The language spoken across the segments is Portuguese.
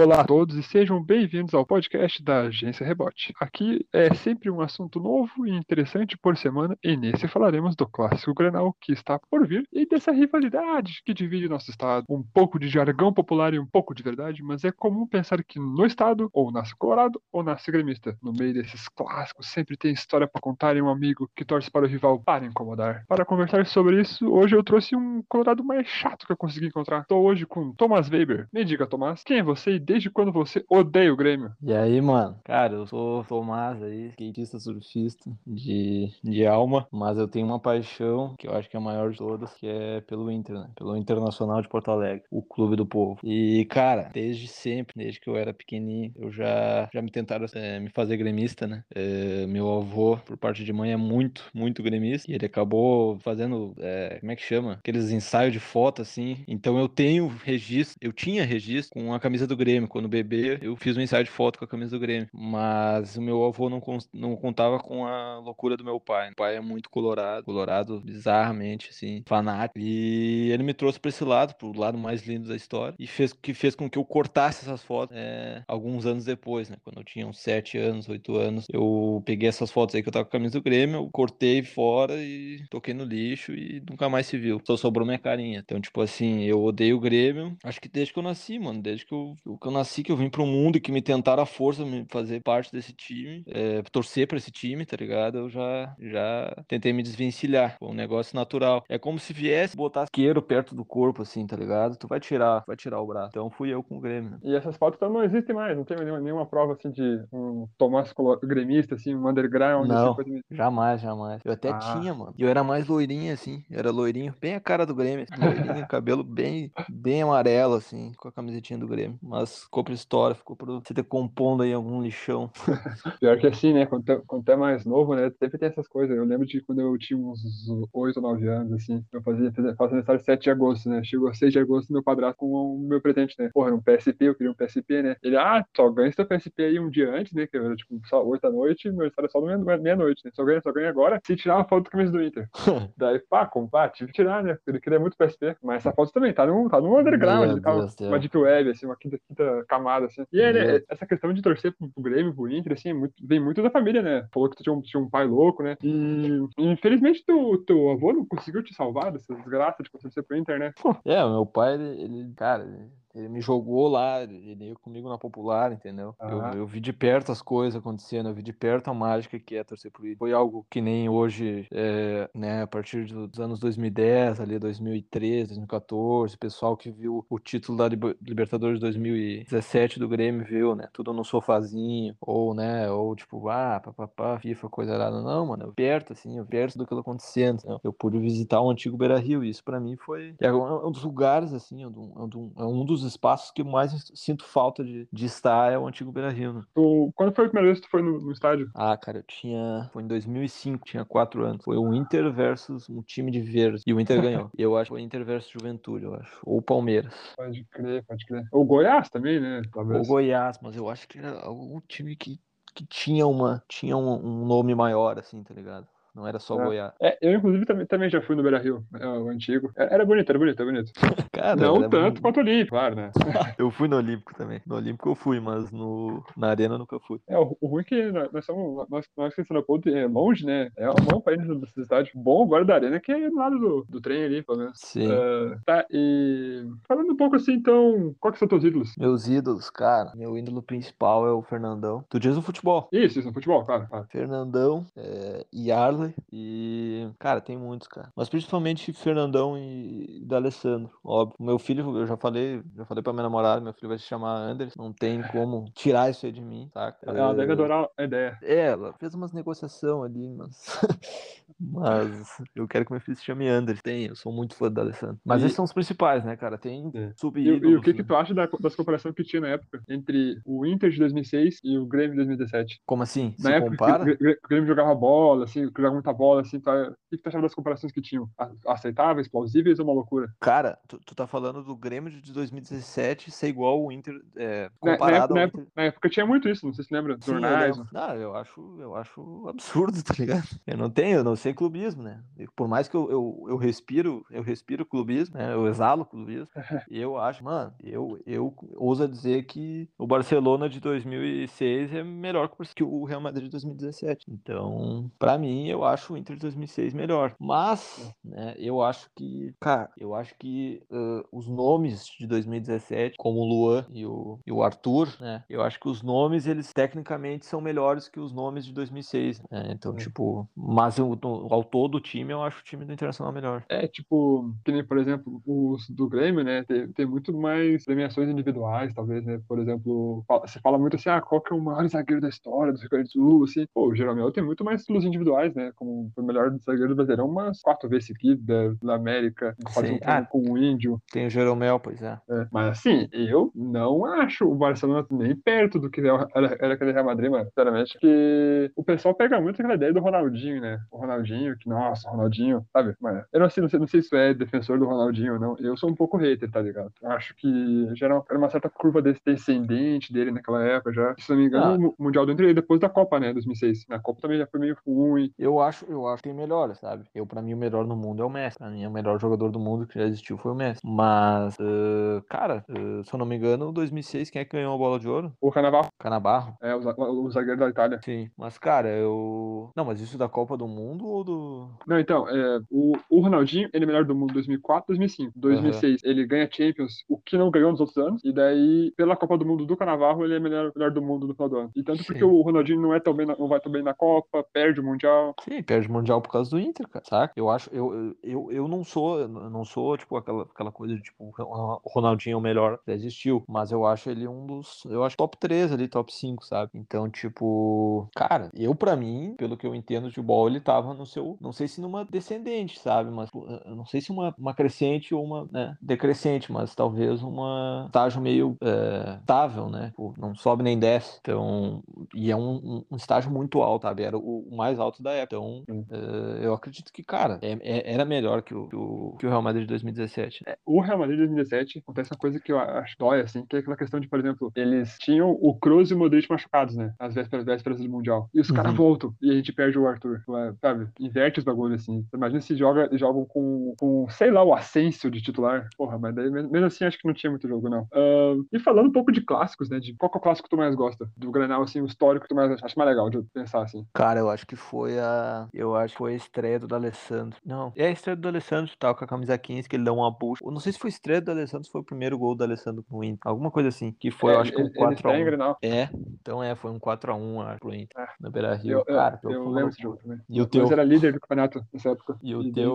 Olá a todos e sejam bem-vindos ao podcast da Agência Rebote. Aqui é sempre um assunto novo e interessante por semana e nesse falaremos do clássico Grenal que está por vir e dessa rivalidade que divide nosso estado. Um pouco de jargão popular e um pouco de verdade, mas é comum pensar que no estado ou nasce colorado ou nasce gremista. No meio desses clássicos sempre tem história para contar e um amigo que torce para o rival para incomodar. Para conversar sobre isso, hoje eu trouxe um colorado mais chato que eu consegui encontrar. Estou hoje com Thomas Weber. Me diga, Tomás, quem é você desde quando você odeia o Grêmio? E aí, mano? Cara, eu sou Tomás aí, skatista surfista de, de alma, mas eu tenho uma paixão que eu acho que é a maior de todas, que é pelo Inter, né? Pelo Internacional de Porto Alegre, o clube do povo. E, cara, desde sempre, desde que eu era pequenininho, eu já, já me tentaram é, me fazer gremista, né? É, meu avô, por parte de mãe, é muito, muito gremista, e ele acabou fazendo, é, como é que chama? Aqueles ensaios de foto, assim. Então eu tenho registro, eu tinha registro com a camisa do Grêmio Grêmio. Quando bebê, eu fiz um ensaio de foto com a camisa do Grêmio. Mas o meu avô não, não contava com a loucura do meu pai. O pai é muito colorado, colorado bizarramente, assim, fanático. E ele me trouxe para esse lado, pro lado mais lindo da história. E fez que fez com que eu cortasse essas fotos é, alguns anos depois, né? Quando eu tinha uns 7 anos, 8 anos, eu peguei essas fotos aí que eu tava com a camisa do Grêmio, eu cortei fora e toquei no lixo e nunca mais se viu. Só sobrou minha carinha. Então, tipo assim, eu odeio o Grêmio. Acho que desde que eu nasci, mano. Desde que eu, que eu nasci, que eu vim pro mundo e que me tentaram a força me fazer parte desse time, é, torcer para esse time, tá ligado? Eu já, já tentei me desvencilhar. Foi um negócio natural. É como se viesse botar isqueiro perto do corpo, assim, tá ligado? Tu vai tirar, vai tirar o braço. Então fui eu com o Grêmio. E essas fotos então, não existem mais, não tem nenhuma, nenhuma prova assim de um Tomás gremista, assim, um underground. Assim, não, assim, jamais, jamais. Eu até ah. tinha, mano. Eu era mais loirinho, assim. Eu era loirinho, bem a cara do Grêmio. Assim, loirinho, cabelo bem, bem amarelo, assim, com a camisetinha do Grêmio. Mas ficou pra história, ficou pra se decompondo aí em algum lixão. Pior que assim, né? Quando, tu é mais novo, né? Sempre tem essas coisas. Eu lembro de quando eu tinha uns 8 ou 9 anos, assim. Eu fazia, faço aniversário 7 de agosto, né? Chegou 6 de agosto, meu padrasto com o meu presente, né? Porra, um PSP, eu queria um PSP, né? Ele, ah, só ganha seu PSP aí um dia antes, né? Que era tipo só 8 da noite, meu aniversário é só meia-noite, né? Só ganha, só ganha agora se tirar uma foto do camisa do Inter. Daí, pá, pá, tive que tirar, né? Ele queria muito PSP. Mas essa foto também tá no, tá no underground, tá, uma deep web, assim, uma quinta, quinta camada, assim. E é, né, essa questão de torcer pro, pro Grêmio, pro Inter, assim, é muito, vem muito da família, né? Falou que tu tinha um, tinha um pai louco, né? E infelizmente teu, teu avô não conseguiu te salvar dessa desgraça de torcer pro Inter, né? É, meu pai, ele, ele cara, ele me jogou lá, ele ia comigo na popular, entendeu? Ah. Eu, eu, vi de perto as coisas acontecendo, eu vi de perto a mágica que é torcer pro Foi algo que nem hoje, é, né, a partir dos anos 2010, ali 2013, 2014, o pessoal que viu o título da Libertadores de 2017 do Grêmio viu, né, tudo no sofazinho, ou, né, ou tipo, ah, papapá, FIFA, coisa errada. Não, mano, eu perto, assim, eu perto do que tá acontecendo. Né? Eu pude visitar o antigo Beira Rio, e isso pra mim foi é um dos lugares, assim, é um, é um dos espaços que mais sinto falta de, de estar é o antigo Beira Rio. Né? Tu, quando foi a primeira vez que tu foi no, no, estádio? Ah, cara, eu tinha. Foi em 2005, tinha quatro anos. Foi o Inter versus um time de verde. E o Inter ganhou. eu acho que foi Inter versus Juventude, eu acho. Ou Palmeiras. Pode crer, pode crer. O Goiás também, né? Talvez. O Goiás, mas eu acho que era algum time que, que tinha, uma, tinha um, um nome maior, assim, tá ligado? Não era só é. Goiás. É, eu, inclusive, também, também já fui no Beira Rio, é, o antigo. É, era bonito, era bonito, era bonito. Cara, não tanto bonito. quanto o Olímpico, claro, né? eu fui no Olímpico também. No Olímpico eu fui, mas no, na Arena eu nunca fui. É, o, o ruim é que nós somos, nós, nós que Ponto é longe, né? É mão pra ir nessa cidade. Bom agora da Arena, que é do lado do, do trem ali, pelo menos. Sim. Uh, tá, e falando um pouco assim, então, quais são teus ídolos? Meus ídolos, cara, meu ídolo principal é o Fernandão. Tu diz o futebol? Isso, isso, no futebol, claro. claro. Fernandão, é, E cara, tem muitos, cara. Mas principalmente Fernandão e D'Alessandro, óbvio. Meu filho, eu já falei, já falei pra minha namorada, meu filho vai se chamar Anderson. Não tem como tirar isso aí de mim, saca? Ela deve adorar a ideia. É, ela fez umas negociações ali, mas. mas eu quero que meu filho se chame Anderson. Tem, eu sou muito fã do Alessandro. Mas e... esses são os principais, né, cara? Tem é. sub e, e, o que, que tu acha da, das comparações que tinha na época entre o Inter de 2006 e o Grêmio de 2017? Como assim? Na se época compara? O Grêmio jogava bola, assim, joga muita bola, assim, tá... o que tu achava das comparações que tinham? Aceitáveis, plausíveis ou uma loucura? Cara, tu, tu tá falando do Grêmio de 2017 ser igual o Inter, é, comparado na, na, ao época, na época tinha muito isso, não sei se lembra, Sim, jornais. eu não, eu acho, eu acho absurdo, tá ligado? Eu não tenho, eu não sei clubismo, né? Por mais que eu, eu, eu respiro, eu respiro clubismo, né? Eu exalo clubismo. eu acho, mano, eu, eu ouso dizer que o Barcelona de 2006 é melhor que o Real Madrid de 2017. Então, para mim, eu acho o Inter de 2006 melhor. Mas, né, eu acho que, cara, eu acho que uh, os nomes de 2017, como o Luan e o, e o Arthur, né, eu acho que os nomes, eles tecnicamente são melhores que os nomes de 2006. Né? Então, é. tipo, mas eu, ao todo o time, eu acho o time do Internacional melhor. É, tipo, que nem, por exemplo, os do Grêmio, né, tem, tem muito mais premiações individuais, talvez, né, por exemplo, você fala muito assim, ah, qual que é o maior zagueiro da história do Rio Grande do Sul, assim, pô, o Jeromel tem muito mais títulos individuais, né, como o melhor zagueiro do Brasileirão umas quatro vezes seguidas, da América, fazer um ah, com o Índio. Tem o Jeromel, pois é. é. Mas, assim, eu não acho o Barcelona nem perto do que era, era aquele Real Madrid, mano, sinceramente, porque o pessoal pega muito aquela ideia do Ronaldinho, né, o Ronaldinho, que, nossa, Ronaldinho, sabe, mas eu não sei, não sei, não sei se é defensor do Ronaldinho ou não, eu sou um pouco hater, tá ligado? Eu acho que já era uma certa curva descendente dele naquela época já, se não me engano, ah. o Mundial do Inter depois da Copa, né, 2006, na Copa também já foi meio ruim. Eu acho, eu acho que tem melhor, sabe? Eu, pra mim, o melhor no mundo é o Messi, pra mim, o melhor jogador do mundo que já existiu foi o Messi, mas, uh, cara, uh, se eu não me engano, 2006, quem é que ganhou a bola de ouro? O Canavarro. Canabarro? É, o, o zagueiro da Itália. Sim, mas, cara, eu... Não, mas isso da Copa do Mundo ou do... Não, então, é, o, o Ronaldinho, ele é melhor do mundo 2004, 2005. 2006, uhum. ele ganha Champions, o que não ganhou nos outros anos. E daí, pela Copa do Mundo do Canavarro, ele é melhor, melhor do mundo no final do ano. E tanto Sim. porque o Ronaldinho não, é tão bem na, não vai tão bem na Copa, perde o Mundial. Sim, perde o Mundial por causa do Inter, cara, saca? Eu acho, eu, eu, eu não sou, não sou, tipo, aquela, aquela coisa de, tipo, o Ronaldinho é o melhor que existiu, mas eu acho ele um dos, eu acho top 3 ali, top 5, sabe? Então, tipo, cara, eu para mim, pelo que eu entendo de futebol, ele tava no seu, não sei se numa descendente, sabe? Mas não sei se uma, uma crescente ou uma né, decrescente, mas talvez uma estágio meio é, estável, né? Tipo, não sobe nem desce. Então, e é um, um estágio muito alto, sabe? Era o, o mais alto da época. Então, é, eu acredito que, cara, é, é, era melhor que o, que o, que o Real Madrid de 2017. É, o Real Madrid de 2017 acontece uma coisa que eu acho dói, assim, que é aquela questão de, por exemplo, eles tinham o Cruz e o Modric machucados, né? Às vésperas, vésperas do Mundial. E os uhum. caras voltam e a gente perde o Arthur. Sabe? Inverte os bagulhos, assim. Imagina se joga, jogam com, com, sei lá, o Ascenso de titular. Porra, mas daí, mesmo assim, acho que não tinha muito jogo, não. Uh, e falando um pouco de clássicos, né? De qual é o clássico que tu mais gosta? Do Granal, assim, o histórico que tu mais acha mais legal de pensar, assim. Cara, eu acho que foi a. Eu acho que foi a estreia do D'Alessandro. Não, é a estreia do D'Alessandro, tal, com a camisa 15, que ele dá uma puxa. Eu não sei se foi a estreia do D'Alessandro, se foi o primeiro gol do D'Alessandro pro Inter. Alguma coisa assim. Que foi, é, eu acho que um 4x1. É, então é, foi um 4x1 pro Inter. É. Na Beira Rio. Eu, Cara, eu, eu lembro desse jogo também. E o teu? Mas era líder do campeonato nessa época. E o e teu?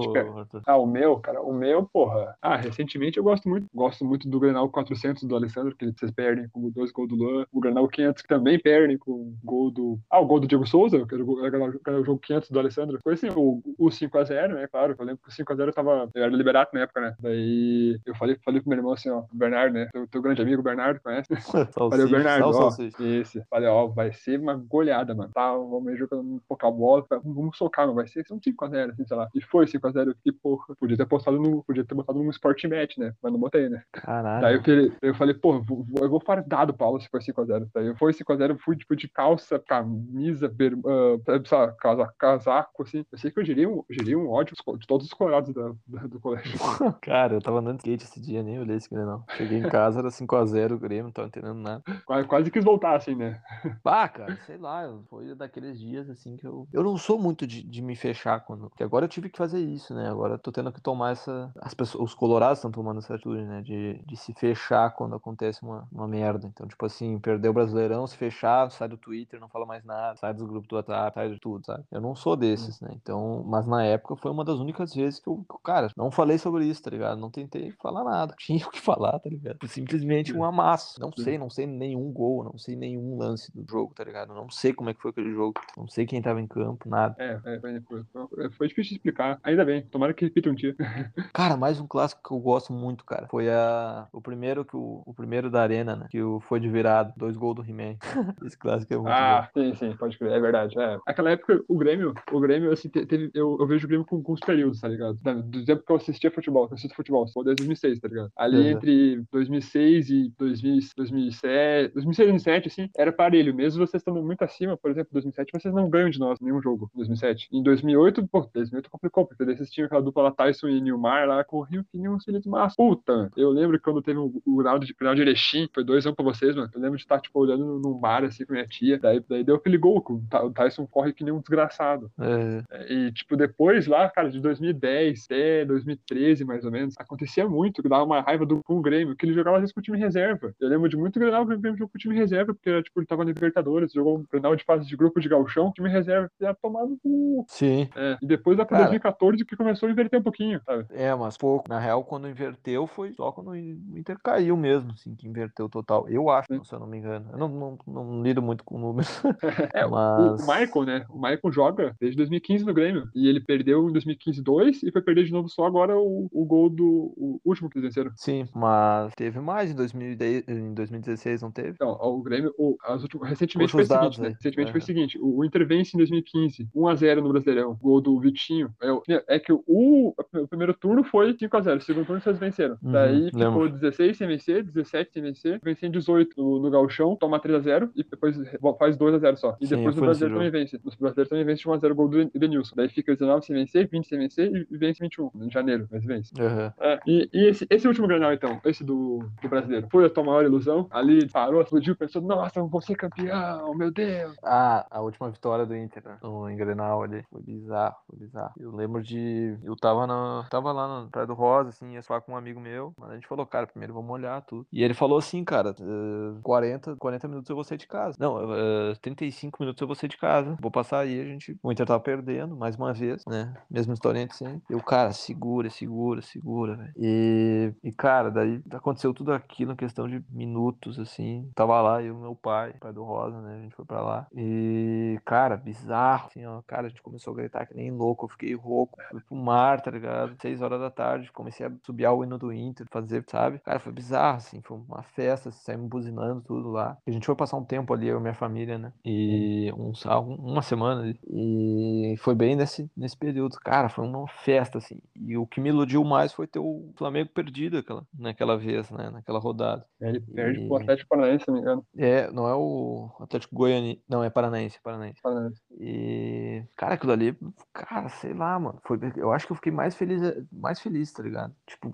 Ah, o meu, cara, o meu, porra. Ah, recentemente eu gosto muito. Gosto muito do Grenal 400 do Alessandro, que vocês perdem com dois gols do Luan. O Grenal 500 que também perdem com o gol do. Ah, o gol do Diego Souza, que era o, jogo 500 do Alessandro. Foi assim, o, o 5x0, né? Claro, eu lembro que o 5x0 eu tava. Eu era liberado na época, né? Daí eu falei, falei pro meu irmão assim, ó, o Bernardo, né? Teu, teu grande amigo, Bernardo, conhece? falei, o Bernardo, ó. Esse. Falei, ó, vai ser uma goleada, mano. Tá, vamos jogando pouca bola, vamos socar, não vai ser um 5x0, assim, sei lá. E foi 5x0, eu fiquei, porra, podia ter postado no. Podia ter botado no Sport Match, né? Mas não botei, né? Caralho. Daí eu, falei, eu falei, pô, eu vou fardar do Paulo se for 5x0. Daí eu fui 5x0, eu fui tipo de calça, camisa, ber, uh, sabe, casaco, casaco, assim. Eu sei que eu gerei um, gerei um ódio de todos os colorados da, da, do colégio. Cara, eu tava andando de skate esse dia, nem olhei esse não. Cheguei em casa, era 5x0 o Grêmio, não tava entendendo nada. Quase, quase quis voltar, assim, né? Bah, cara, sei lá, foi daqueles dias, assim, que eu... Eu não sou muito de, de me fechar quando... Porque agora eu tive que fazer isso, né? Agora eu tô tendo que tomar essa... As pessoas, os colorados estão tomando essa atitude, né? De, de se fechar quando acontece uma, uma merda. Então, tipo assim, perder o Brasileirão, se fechar, sai do Twitter, não fala mais nada, sai dos grupos do WhatsApp, sai de tudo, sabe? Eu não sou desses, né? Então, mas na época foi uma das únicas vezes que eu, cara, não falei sobre isso, tá ligado? Não tentei falar nada. Tinha o que falar, tá ligado? Simplesmente um amasso. Não sei, não sei nenhum gol, não sei nenhum lance do jogo, tá ligado? Não sei como é que foi aquele jogo. Não sei quem tava em campo, nada. É, é foi, foi, foi difícil de explicar. Ainda bem, tomara que repita um dia. cara, mais um clássico que eu gosto muito, cara. Foi a, o primeiro que o, o primeiro da Arena, né? Que o, foi de virado. Dois gols do He-Man. Esse clássico é muito Ah, bom. sim, sim, pode crer. É verdade. É. Aquela época, o Grêmio Grêmio, o Grêmio, assim, teve, eu, eu vejo o Grêmio com, com os períodos, tá ligado? Do tempo que eu assistia futebol, que eu assisto futebol, desde 2006, tá ligado? Ali uhum. entre 2006 e 2000, 2007, 2006 e 2007, assim, era parelho. Mesmo vocês estando muito acima, por exemplo, 2007, vocês não ganham de nós nenhum jogo em 2007. Em 2008, pô, 2008 complicou, porque vocês tinham aquela dupla lá, Tyson e Nilmar lá, corriam que nem uns filhos de massa. Puta, eu lembro que quando teve o, o round de final de Erechim, foi 2x1 pra vocês, mano. Eu lembro de estar, tipo, olhando num bar, assim, com minha tia. Daí, daí deu aquele gol, o Tyson corre que nem um desgraçado. É. é. E, tipo, depois lá, cara, de 2010 até 2013, mais ou menos, acontecia muito, que dava uma raiva do, com o Grêmio, que ele jogava às vezes com o time reserva. Eu lembro de muito Grenal que o Grêmio jogou com o time reserva, porque, tipo, ele tava na Libertadores, jogou um Grenal de fase de grupo de galchão, time reserva, ia tomado com... Sim. É. E depois cara, 2014 que começou a inverter um pouquinho, sabe? É, mas pouco. Na real, quando inverteu, foi só quando o Inter caiu mesmo, assim, que inverteu total. Eu acho, Sim. se eu não me engano. Eu não, não, não lido muito com números. é, mas... o, o Michael, né? O Michael joga desde 2015 no Grêmio. E ele perdeu em 2015 dois e foi perder de novo só agora o, o gol do o último que eles venceram. Sim, mas teve mais em, 2010, em 2016, não teve? Não, o Grêmio, o, as últimas, recentemente foi o seguinte, né? Recentemente é. foi o seguinte: o, o Inter vence em 2015, 1x0 no Brasileirão, gol do Vitinho. É, é que o, o primeiro turno foi 5x0, o segundo turno vocês venceram. Uhum, Daí ficou lembro. 16 sem vencer, 17 sem vencer, vencer em 18 no, no Galchão, toma 3x0 e depois faz 2x0 só. E Sim, depois o Brasileiro também vence. Os brasileiros também vence 1x0 gol do Denilson. Daí fica 19 sem vencer, 20 sem vencer e vence 21 em janeiro, mas vence. Uhum. É, e, e esse, esse último Granal, então, esse do, do brasileiro, foi a tua maior ilusão? Ali parou, explodiu, pensou, nossa, vou ser campeão, meu Deus. Ah, a última vitória do Inter, né? No, em Grenal ali. Foi bizarro, foi bizarro. Eu lembro de. Eu tava, na, tava lá no Praia do Rosa, assim, ia falar com um amigo meu, mas a gente falou, cara, primeiro vamos olhar tudo. E ele falou assim, cara, uh, 40, 40 minutos eu vou sair de casa. Não, uh, 35 minutos eu vou sair de casa. Vou passar aí, a gente. O Inter tava perdendo, mais uma vez, né? Mesma historinha de sempre. E o cara, segura, segura, segura, velho. E, e, cara, daí aconteceu tudo aquilo em questão de minutos, assim. Tava lá, eu e meu pai, pai do Rosa, né? A gente foi pra lá. E, cara, bizarro, assim, ó. Cara, a gente começou a gritar que nem louco. Eu fiquei rouco. Fui pro mar, tá ligado? Seis horas da tarde, comecei a subir ao hino do Inter, fazer, sabe? Cara, foi bizarro, assim. Foi uma festa, saímos buzinando tudo lá. A gente foi passar um tempo ali, eu e minha família, né? E um, uma semana ali. E foi bem nesse, nesse período. Cara, foi uma festa, assim. E o que me iludiu mais foi ter o Flamengo perdido aquela, naquela vez, né? Naquela rodada. Ele perde e... pro Atlético Paranaense, se não me engano. É, não é o Atlético Goiani. Não, é Paranaense, Paranaense. Paranaense. E, cara, aquilo ali, cara, sei lá, mano. Foi, eu acho que eu fiquei mais feliz, mais feliz, tá ligado? Tipo,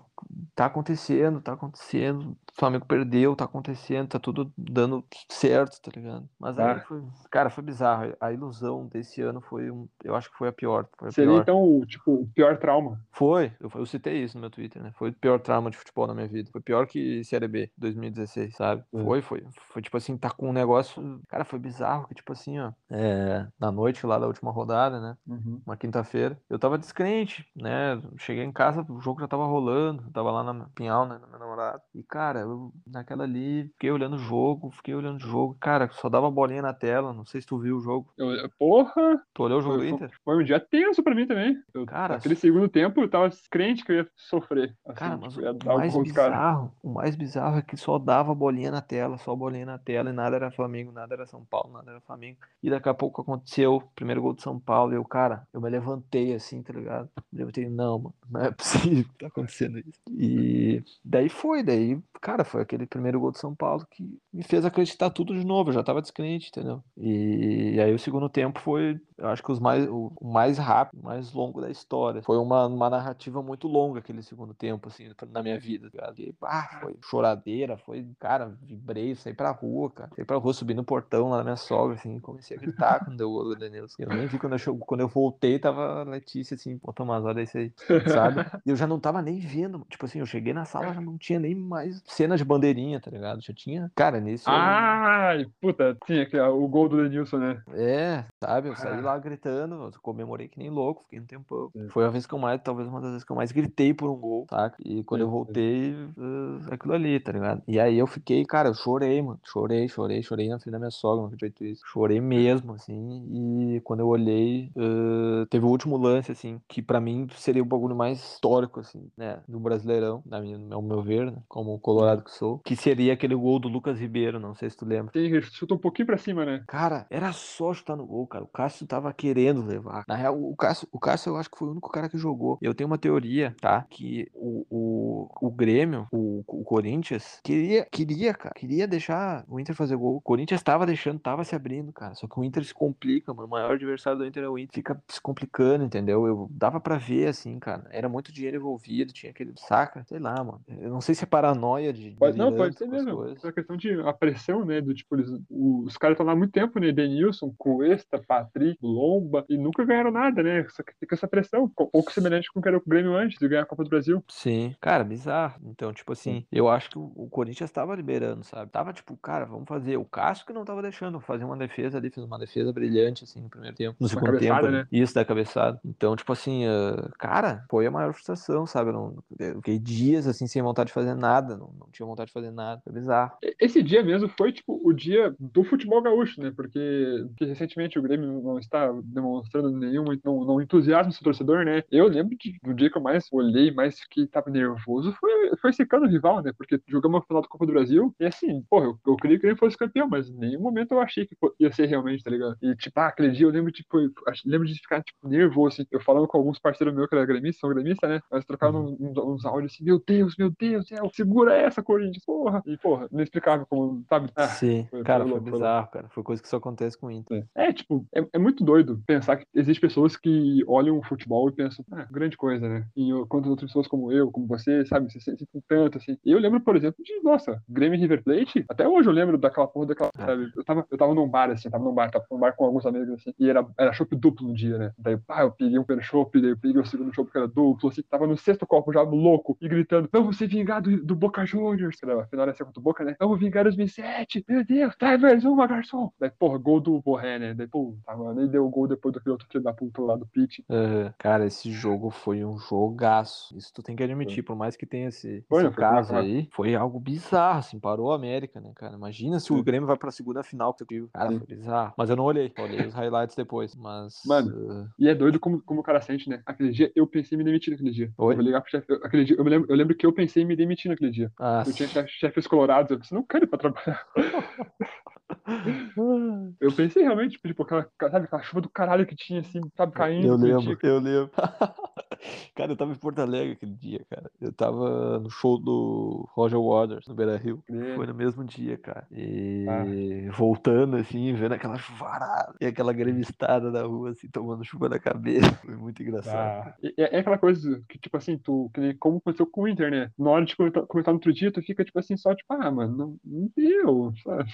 tá acontecendo, tá acontecendo. O Flamengo perdeu, tá acontecendo, tá tudo dando certo, tá ligado? Mas aí ah. foi, cara, foi bizarro. A ilusão desse ano foi um, eu acho que foi a pior. Foi a Seria pior. então, tipo, o pior trauma? Foi, eu, eu citei isso no meu Twitter, né? Foi o pior trauma de futebol na minha vida. Foi pior que Série B 2016, sabe? Uhum. Foi, foi. Foi tipo assim, tá com um negócio. Cara, foi bizarro, que tipo assim, ó. É, na noite lá da última rodada, né? Uhum. Uma quinta-feira. Eu tava descrente, né? Cheguei em casa, o jogo já tava rolando. Eu tava lá na Pinhal, né? Na minha namorada. E, cara, eu naquela ali, fiquei olhando o jogo, fiquei olhando o jogo. Cara, só dava bolinha na tela. Não sei se tu viu o jogo. Eu, porra! Tu olhou o jogo foi, do Inter? Foi um dia tenso pra mim também. Eu, cara, aquele segundo tempo eu tava crente que eu ia sofrer. Assim, cara, mas tipo, o mais um bizarro, o mais bizarro é que só dava bolinha na tela, só bolinha na tela e nada era Flamengo, nada era São Paulo, nada era Flamengo. E daqui a pouco aconteceu, primeiro gol do São Paulo, e eu, cara, eu me levantei assim, tá ligado? Me levantei, não, mano, não é possível que tá acontecendo isso. E daí foi, daí, cara, foi aquele primeiro gol do São Paulo que me fez acreditar tudo de novo, eu já tava descrente, entendeu? E, e aí o segundo tempo foi, acho que os mais, o, o mais rápido, o mais longo da história. Foi uma, uma narrativa muito longa aquele segundo tempo, assim, na minha vida, tá e, ah, foi choradeira, foi, cara, vibrei, saí pra rua, cara. Saí pra rua, subi no portão lá na minha sogra, assim, comecei a gritar quando deu o gol do Denilson. Eu nem vi quando eu, quando eu voltei, tava a Letícia, assim, pô, Tomás, olha isso aí, sabe? E eu já não tava nem vendo, tipo assim, eu cheguei na sala, já não tinha nem mais cena de bandeirinha, tá ligado? Já tinha, cara, nisso. Ai, eu... puta, tinha que o gol do Denilson, né? É, sabe? Eu saí lá gritando, comemorei que nem louco, fiquei um tempão. Foi a vez que eu mais, talvez uma das vezes que eu mais gritei por um gol, saca? E quando eu voltei, uh, aquilo ali, tá ligado? E aí eu fiquei, cara, eu chorei, mano. Chorei, chorei, chorei na frente da minha sogra, não acredito isso. Chorei mesmo, assim. E quando eu olhei, uh, teve o último lance, assim, que pra mim seria o bagulho mais histórico, assim, né? Do Brasileirão, na minha, ao meu ver, né? Como colorado que sou. Que seria aquele gol do Lucas Ribeiro, não sei se tu lembra. Sim, chutou um pouquinho pra cima, né? Cara, era só chutar no gol, cara. O Cássio tava tava querendo levar. Na real, o Cássio, o Cássio eu acho que foi o único cara que jogou. Eu tenho uma teoria, tá? Que o, o, o Grêmio, o, o Corinthians, queria, queria, cara, queria deixar o Inter fazer gol. O Corinthians tava deixando, tava se abrindo, cara. Só que o Inter se complica, mano. O maior adversário do Inter é o Inter. Fica se complicando, entendeu? Eu dava pra ver, assim, cara. Era muito dinheiro envolvido, tinha aquele saca, sei lá, mano. Eu não sei se é paranoia de. Pode, não, pode ser mesmo. Essa questão de a pressão, né? Do tipo, eles, os caras estão lá há muito tempo, né? Denilson, Cuesta, Patrick, Lomba, e nunca ganharam nada, né? Só que fica essa pressão, pouco semelhante com o que era o Grêmio antes de ganhar a Copa do Brasil. Sim, cara, bizarro. Então, tipo assim, eu acho que o, Corinthians tava liberando, sabe? Tava tipo, cara, vamos fazer. O Cássio que não tava deixando fazer uma defesa ali, fez uma defesa brilhante, assim, no primeiro tempo. No uma segundo tempo, né? isso da cabeçada. Então, tipo assim, uh, cara, foi a maior frustração, sabe? Eu, não, eu fiquei dias, assim, sem vontade de fazer nada, não, não tinha vontade de fazer nada. Foi bizarro. Esse dia mesmo foi, tipo, o dia do futebol gaúcho, né? Porque, porque recentemente o Grêmio não está demonstrando nenhum não, não entusiasmo do seu torcedor, né? Eu lembro de, do dia que eu mais olhei, mais que tava nervoso, foi, foi esse cano rival, né? Porque jogamos a final da Copa do Brasil e assim, porra, eu, eu queria que ele fosse campeão, mas em nenhum momento eu achei que ia ser realmente, tá ligado? E tipo, ah, aquele dia eu lembro, tipo, lembro de ficar, tipo, nervoso, assim. Eu falando com alguns parceiros meus que era gremista, são gremista, né? Nós trocavam uns, uns áudios assim, meu Deus, meu Deus, céu, segura essa, Corinthians, porra. E, porra, inexplicável como, sabe? Ah, Sim, foi, cara, foi, foi bizarro, foi cara. Foi coisa que só acontece com o Inter. É, é tipo, é, é, muito doido pensar que existem pessoas que olham o futebol e pensam, ah, grande coisa, né? E quantas outras pessoas como eu, como você, sabe, se sentem tanto, assim. Eu lembro, por exemplo, de, nossa, Grêmio e River Plate, até hoje eu lembro daquela porra daquela, é. sabe? Eu tava, eu tava num bar, assim, tava num bar, tava num bar com alguns amigos, assim, e era, era chopp duplo no dia, né? Daí, pá, eu peguei um per chopp, daí eu peguei o segundo chopp que era duplo, assim, tava no sexto copo já louco e gritando, vamos ser vingados do Boca Juniors. Afinal, ia ser contra o Boca, né? Vamos vingar os 2007, meu Deus, traz mais uma, garçom. Daí, porra, gol do Borré, né? Daí, pô, tá, mano, nem deu o gol depois daquele outro filho da puta lá do Pitch. Uhum. Cara, esse jogo foi um jogaço. Isso tu tem que admitir, por mais que tenha esse, foi, esse caso aí, foi algo bizarro, assim, parou a América, né, cara? Imagina se o Grêmio vai pra segunda final, cara, Sim. foi bizarro. Mas eu não olhei, olhei os highlights depois, mas... Mano, uh... e é doido como, como o cara sente, né? Aquele dia eu pensei em me demitir naquele dia. Oi? Eu vou ligar pro chefe, aquele dia, eu, me lembro, eu lembro que eu pensei em me demitir naquele dia. Ah, eu tinha chefes colorados, eu disse, não quero ir pra trabalhar. eu pensei realmente, tipo, aquela, sabe, aquela chuva do caralho que tinha, assim, sabe, caindo. Eu lembro, eu lembro. cara, eu tava em Porto Alegre aquele dia, cara. Eu tava no show do Roger Waters, no Beira Rio. É. Foi no mesmo dia, cara. E ah. voltando, assim, vendo aquela chuvarada e aquela gremistada na rua, assim, tomando chuva na cabeça. Foi muito engraçado. Ah. É, é, aquela coisa que, tipo assim, tu, que como aconteceu com o Inter, né? Na hora de comentar, comentar no outro dia, tu fica, tipo assim, só, tipo, ah, mano, não, não deu, sabe?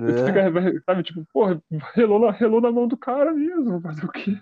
É. Fica, sabe, tipo, porra, relou na, relou na mão do cara mesmo, fazer o quê?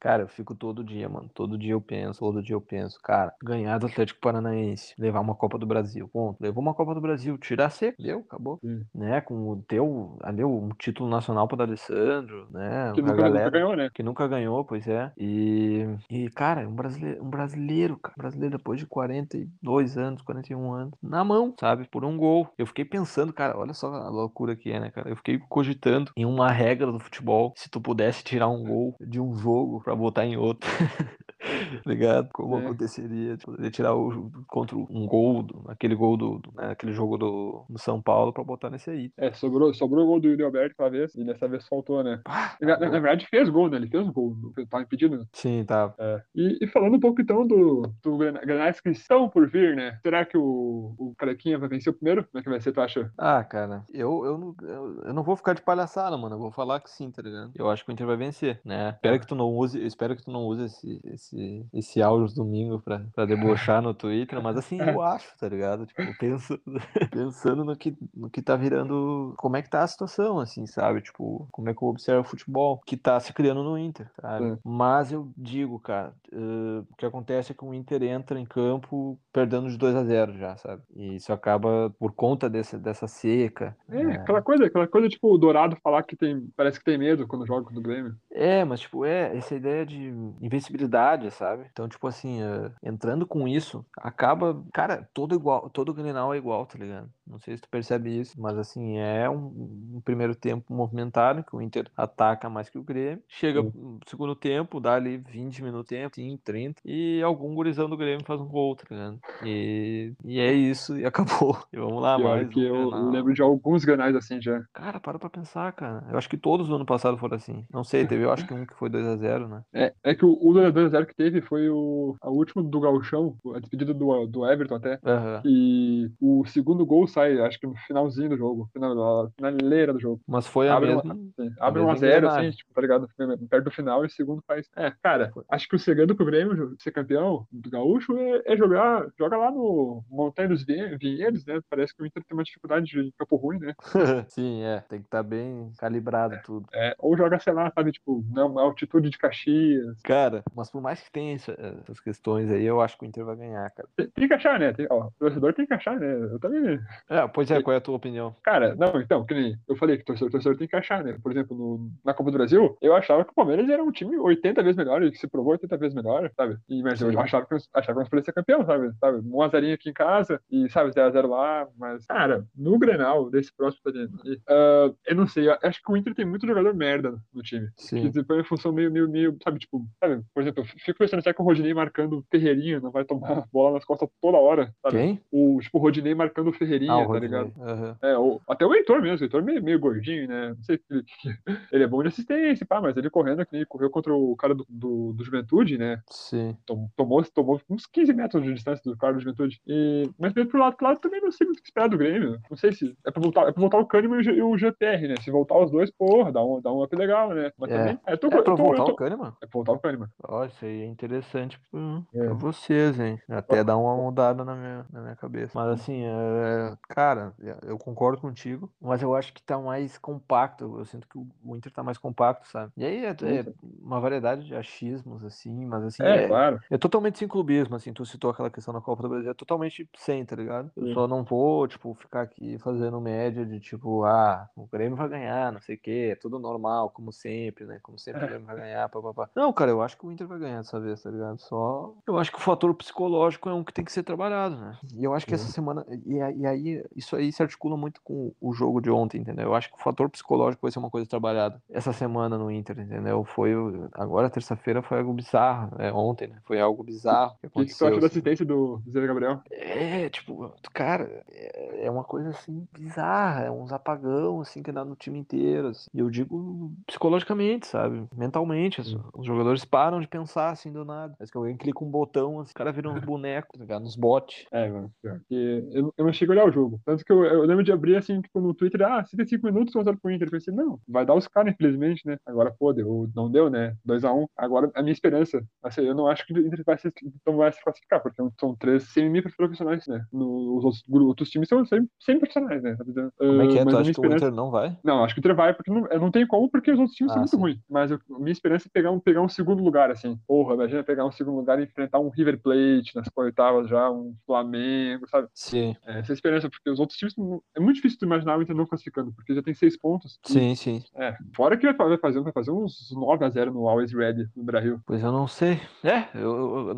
Cara, eu fico todo dia, mano. Todo dia eu penso, todo dia eu penso, cara, ganhar do Atlético Paranaense, levar uma Copa do Brasil, ponto. Levou uma Copa do Brasil, tirar seco, deu, acabou. Sim. Né, com o teu, ali um título nacional para Alessandro, né? Que nunca, galera, nunca, ganhou, né? Que nunca ganhou, pois é. E, e cara, um brasileiro, um brasileiro, cara, brasileiro depois de 42 anos, 41 anos, na mão, sabe? Por um gol. Eu fiquei pensando, cara, olha só a loucura que é, né, cara? Eu fiquei cogitando em uma regra do futebol, se tu pudesse tirar um gol de um jogo para botar em outro. ligado? Como é. aconteceria, tipo, poderia tirar o contra um gol, aquele gol do, do né, aquele jogo do, do, São Paulo pra botar nesse aí. É, sobrou, sobrou o gol do Yuri Alberto aquela vez, e dessa vez faltou, né? Ah, na, na, verdade fez gol, né? Ele fez gol, tava impedido. Sim, tá. É. E, e, falando um pouco então do, do Granais que estão por vir, né? Será que o, o Carequinha vai vencer o primeiro? Como é que vai ser, tu acha? Ah, cara, eu, eu, não, eu, eu não vou ficar de palhaçada, mano. Eu vou falar que sim, tá ligado? Eu acho que o Inter vai vencer, né? Espero que tu não use, espero que tu não use esse, esse, esse áudio domingo pra, pra debochar no Twitter, mas assim, eu acho, tá ligado? Tipo, penso, pensando no que, no que tá virando, como é que tá a situação, assim, sabe? Tipo, como é que eu observo o futebol que tá se criando no Inter, sabe? É. Mas eu digo, cara, uh, o que acontece é que o Inter entra em campo perdendo de 2 a 0 já, sabe? E isso acaba por conta desse, dessa seca. É, né? aquela coisa, aquela coisa, tipo, o Dourado falar que tem, parece que tem medo quando joga contra o Grêmio. É, mas, tipo, é, essa ideia de invencibilidade, sabe? Então, tipo assim, uh, entrando com isso, acaba, cara, todo igual, todo Grenal é igual, tá ligado? Não sei se tu percebe isso, mas assim, é um, um primeiro tempo movimentado, que o Inter ataca mais que o Grêmio. Chega no segundo tempo, dá ali 20 minutos tempo, 30, e algum gurizão do Grêmio faz um gol, tá ligado? E, e é isso, e acabou. E vamos lá, Pior mais que um eu Grenal. lembro de alguns granais assim já. Cara, para pra pensar, cara. Eu acho que todos do ano passado foram assim. Não sei, teve eu acho que um que foi 2x0, né? É, é que o, o 2x0 que teve foi o, a última do Gauchão, a despedida do, do Everton até. Aham. E o segundo gol sai, acho que no finalzinho do jogo, final, na finaleira do jogo. Mas foi a Abre, mesma. um, sim, abre mesma 1 a 0 engrenagem. assim, tipo, tá ligado? Perto do final e o segundo faz. É, cara, acho que o segredo pro Grêmio ser campeão do Gaúcho é, é jogar, joga lá no Montanha dos Vinhe- Vinhedos, né? Parece que o Inter tem uma dificuldade de campo ruim, né? Sim, é. Tem que estar bem calibrado tudo. É, ou joga, sei lá, sabe, tipo, não, altitude de Caxias. Cara, mas por mais que tenha essa- essas questões aí, eu acho que o Inter vai ganhar, cara. Tem, tem que achar, né? Tem, ó, o torcedor tem que achar, né? Eu também. É, pois é, qual é a tua opinião? Cara, não, então, que nem eu falei que o torcedor, torcedor tem que achar, né? Por exemplo, no- na Copa do Brasil, eu achava que o Palmeiras era um time 80 vezes melhor e que se provou 80 vezes melhor, sabe? E, mas eu Sim. achava que, achava que nós poderíamos ser campeão, sabe? sabe? Um azarinho aqui em casa e, sabe, 0x0 lá, mas, cara, no Grenal, desse próximo ali, ah, eu não sei, eu acho que o Inter tem muito jogador merda no time. Que Sim. depois é função meio, meio, meio, sabe, tipo, sabe, por exemplo, eu fico pensando, será que o Rodinei marcando o Ferreirinha não vai tomar bola nas costas toda hora, sabe? Quem? O, tipo, o Rodinei marcando o Ferreirinha, Ah, o tá ligado? Aham. É, o, até o Heitor mesmo, o Heitor meio, meio gordinho, né? Não sei se ele, ele é bom de assistência, pá, mas ele correndo, que nem correu contra o cara do, do, do Juventude, né? Sim. Tom- Tomou, tomou uns 15 metros de distância do cara do Juventude. E, mas pro lado, pro lado também não sei muito o que esperar do Grêmio. Não sei se. É pra voltar, é pra voltar o Kahneman e o e o GPR, né? Se voltar os dois, porra, dá um, dá um up legal, né? Mas É. também. É, tô, É pra tô- voltar tô- o Kahneman? É pra voltar o Kahneman. Ó, isso aí é interessante pra, É. pra vocês, hein? Até dá uma mudada na minha, na minha cabeça. Mas assim, é, cara, eu concordo contigo, mas eu acho que tá mais compacto. Eu sinto que o Inter tá mais compacto, sabe? E aí é, é uma variedade de achismos, assim, mas assim, É, é, claro. é totalmente sem clubismo, assim, tu citou aquela questão da Copa do Brasil, é totalmente sem, tá ligado? Eu Sim. só não vou, tipo, ficar aqui fazendo média de, tipo, ah, o Grêmio vai ganhar, não sei o quê, é tudo normal, como sempre, né? Como sempre o Grêmio vai ganhar, papapá. Não, cara, eu acho que o Inter vai ganhar dessa vez, tá ligado? Só. Eu acho que o fator psicológico é um que tem que ser trabalhado, né? E eu acho que essa semana. E, e aí, isso aí se articula muito com o jogo de ontem, entendeu? Eu acho que o fator psicológico vai ser uma coisa trabalhada essa semana no Inter, entendeu? Foi. Agora, terça-feira, foi algo bizarro, é, ontem, né? Foi algo bizarro que O que, que tu acha da assim. assistência do Zé Gabriel? É, tipo, cara, é é uma coisa assim bizarra, é uns apagão assim que dá no time inteiro. assim. E eu digo psicologicamente, sabe? Mentalmente. assim, Os jogadores param de pensar assim do nada. Parece que alguém clica um botão, assim, os caras viram uns bonecos, tá ligado? Nos bots. É, mano. Eu, eu não cheguei a olhar o jogo. Tanto que eu, eu lembro de abrir assim, tipo, no Twitter, ah, 55 minutos contra pro Inter. Eu pensei, não, vai dar os caras, infelizmente, né? Agora, pô, deu, não deu, né? 2x1. Agora, a minha esperança, assim, eu não acho que o Inter vai se, não vai se classificar, porque são três semi-profissionais, né? No, os outros, outros times são sempre, sempre profissionais, né? Tá entendendo? Como é que é? Ah, Tu acha minha que o esperança- Inter não vai? Não, acho que o Inter vai, porque não, não tem como, porque os outros times Ah, são muito sim. ruins. Mas eu, minha esperança é pegar um, pegar um segundo lugar, assim. Porra, imagina pegar um segundo lugar e enfrentar um River Plate nas oitavas já, um Flamengo, sabe? Sim, É, essa é a esperança, porque os outros times. É muito difícil tu imaginar o Inter não classificando, porque já tem seis pontos. Sim, sim. É, fora que vai fa- vai fazer, vai fazer uns 9x0 no Always Ready no Brasil. Pois eu não sei. É, eu, eu-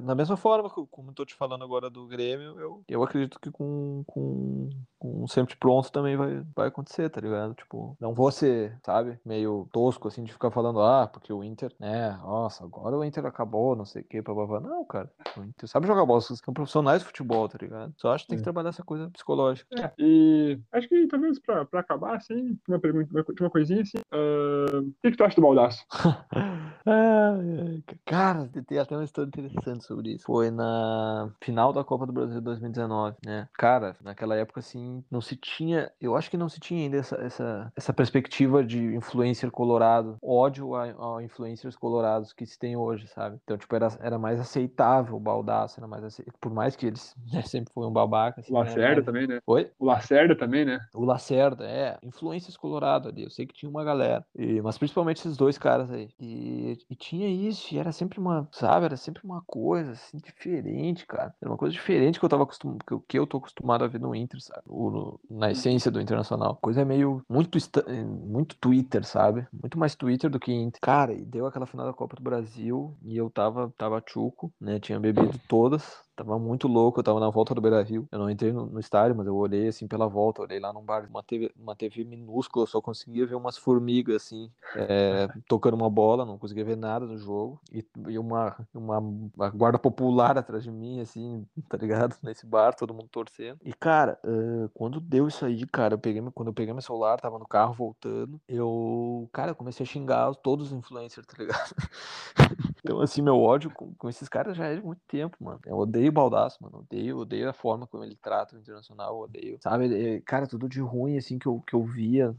na mesma forma, como eu tô te falando agora do Grêmio, eu, eu acredito que com, com, com sempre pronto também vai, vai acontecer, tá ligado? Tipo, não vou ser, sabe, meio tosco assim de ficar falando, ah, porque o Inter, né, nossa, agora o Inter acabou, não sei o que, papapá. Não, cara, o Inter sabe jogar bola, vocês são profissionais de futebol, tá ligado? Só acho que tem que trabalhar essa coisa psicológica. É, e acho que talvez pra, pra acabar, assim, uma pergunta, uma, uma coisinha assim. ah, o que, que tu acha do baldaço? Cara, tem até uma história interessante sobre isso. Foi na final da Copa do Brasil 2019, né? Cara, naquela época, assim, não se tinha. Eu acho que não se tinha ainda essa, essa, essa perspectiva de influencer colorado, ódio a, a influencers colorados que se tem hoje, sabe? Então, tipo, era, era mais aceitável o baldaço, era mais aceitável. Por mais que eles né, sempre foi um babaca. Assim, O era Lacerda mais- também, né? Oi? O Lacerda também, né? O Lacerda, é, influências colorado ali. Eu sei que tinha uma galera. E- mas principalmente esses dois caras aí. E, e tinha isso, e era sempre uma, sabe, era sempre uma coisa assim, diferente, cara. Era uma coisa diferente que eu tava acostumado, que, que eu tô acostumado a ver no Inter, sabe? O- no- na essência do Internacional. Coisa meio muito, insta- muito Twitter, sabe? Muito mais Twitter do que Inter. Cara, e deu aquela final da Copa do Brasil e eu tava, tava tchuco, né? Tinha bebido todas, Tava muito louco, eu tava na volta do Beira Rio. Eu não entrei no, no, estádio, mas eu olhei assim pela volta, olhei lá num bar, uma TV, uma TV minúscula, eu só conseguia ver umas formigas assim, é, tocando uma bola, não conseguia ver nada do jogo. E, e uma, uma, uma, guarda popular atrás de mim, assim, tá ligado? Nesse bar, todo mundo torcendo. E, cara, uh, quando deu isso aí, cara, eu peguei, quando eu peguei meu celular, tava no carro voltando, eu, cara, comecei a xingar todos os influencers, tá ligado? então, assim, meu ódio com, com esses caras já é de muito tempo, mano. Eu odeio o Baldaço, mano. Odeio, odeio a forma como ele trata o internacional, odeio. Sabe, cara, tudo de ruim, assim, que eu, que eu via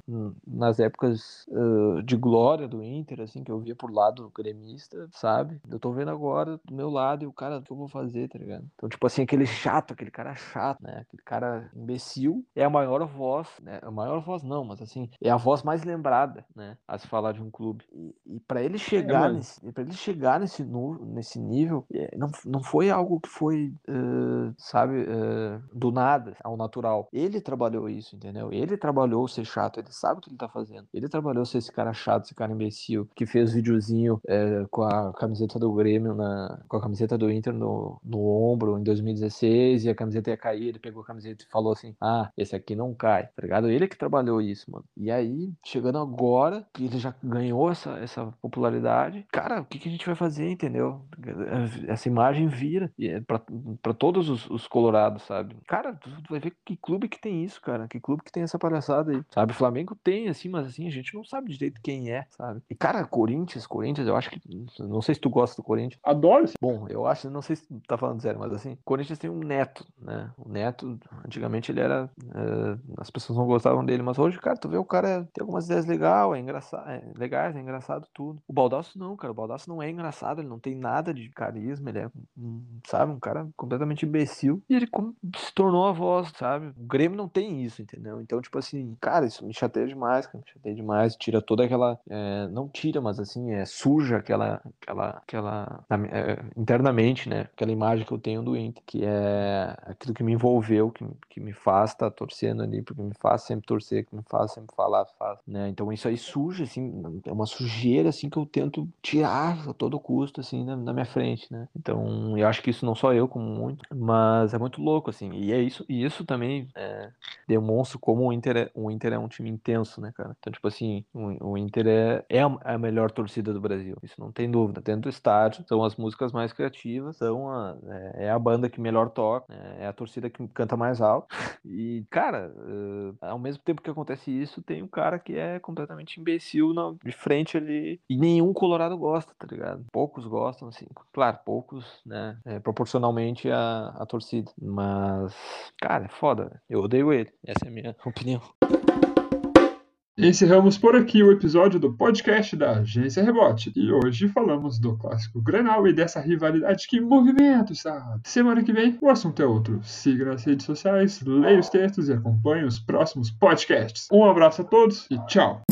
nas épocas uh, de glória do Inter, assim, que eu via por lado gremista, sabe? Eu tô vendo agora do meu lado e o cara, o que eu vou fazer, tá ligado? Então, tipo assim, aquele chato, aquele cara chato, né? Aquele cara imbecil é a maior voz, né? A maior voz não, mas assim, é a voz mais lembrada, né? A se falar de um clube. E, e para ele chegar é, nesse, para ele chegar nesse, nesse nível, é, não, não foi algo que foi, uh, sabe, uh, do nada ao natural. Ele trabalhou isso, entendeu? Ele trabalhou ser chato, ele sabe o que ele tá fazendo. Ele trabalhou ser esse cara chato, esse cara imbecil, que fez videozinho é, com a camiseta do Grêmio, na, com a camiseta do Inter no, no ombro em 2016 e a camiseta ia cair. Ele pegou a camiseta e falou assim: Ah, esse aqui não cai, tá ligado? Ele que trabalhou isso, mano. E aí, chegando agora, que ele já ganhou essa, essa popularidade, cara, o que, que a gente vai fazer, entendeu? Essa imagem vira é para todos os, os, colorados, sabe? Cara, tu, tu vai ver que clube que tem isso, cara. Que clube que tem essa palhaçada aí, sabe? Flamengo tem, assim, mas assim, a gente não sabe direito quem é, sabe? E, cara, Corinthians, Corinthians, eu acho que. Não sei se tu gosta do Corinthians. Adoro. Sim. Bom, eu acho, não sei se tu tá falando sério, mas assim, Corinthians tem um neto, né? O neto, antigamente ele era. Uh, as pessoas não gostavam dele, mas hoje, cara, tu vê o cara tem algumas ideias legais, é engraçado, é, legais, é engraçado tudo. O Baldaço não, cara. O Baldaço não é engraçado, ele não tem nada de carisma, ele é, sabe, um cara completamente imbecil. E ele se tornou a voz, sabe? O Grêmio não tem isso, entendeu? Então, tipo assim, cara, isso me chateia demais, cara. Me chateia demais. Tira toda aquela. É, não tira, mas assim, é suja aquela. aquela, aquela é, internamente, né? Aquela imagem que eu tenho do Inter, que é aquilo que me envolveu, que, que me faz estar tá torcendo ali, porque me faz sempre torcer, que me faz sempre falar, faz, né? Então isso aí suja, assim, é uma sujeira, assim, que eu tento tirar a todo custo, assim, na, na minha frente, né? Então, eu acho que isso não só eu, como muito, mas é muito louco, assim, e é isso, e isso também é, demonstra como o Inter, é, o Inter é um time intenso, né, cara? Então, tipo assim, o, o Inter é, é a melhor torcida do Brasil, isso não tem dúvida. Dentro do estádio, são as músicas mais criativas, são a, é, é a banda que melhor toca, é, é a torcida que canta mais alto, e, cara, uh, ao mesmo tempo que acontece isso, tem um cara que é completamente imbecil na, de frente ali, e nenhum colorado gosta, tá ligado? Poucos gostam, assim, claro, poucos, né, é, à, à torcida, mas, cara, é foda, eu odeio ele, essa é a minha opinião. Encerramos por aqui o episódio do podcast da Agência Rebote. E hoje falamos do clássico Grenal e dessa rivalidade que movimenta o estado. Semana que vem o assunto é outro. Siga nas redes sociais, leia os textos e acompanhe os próximos podcasts. Um abraço a todos e tchau!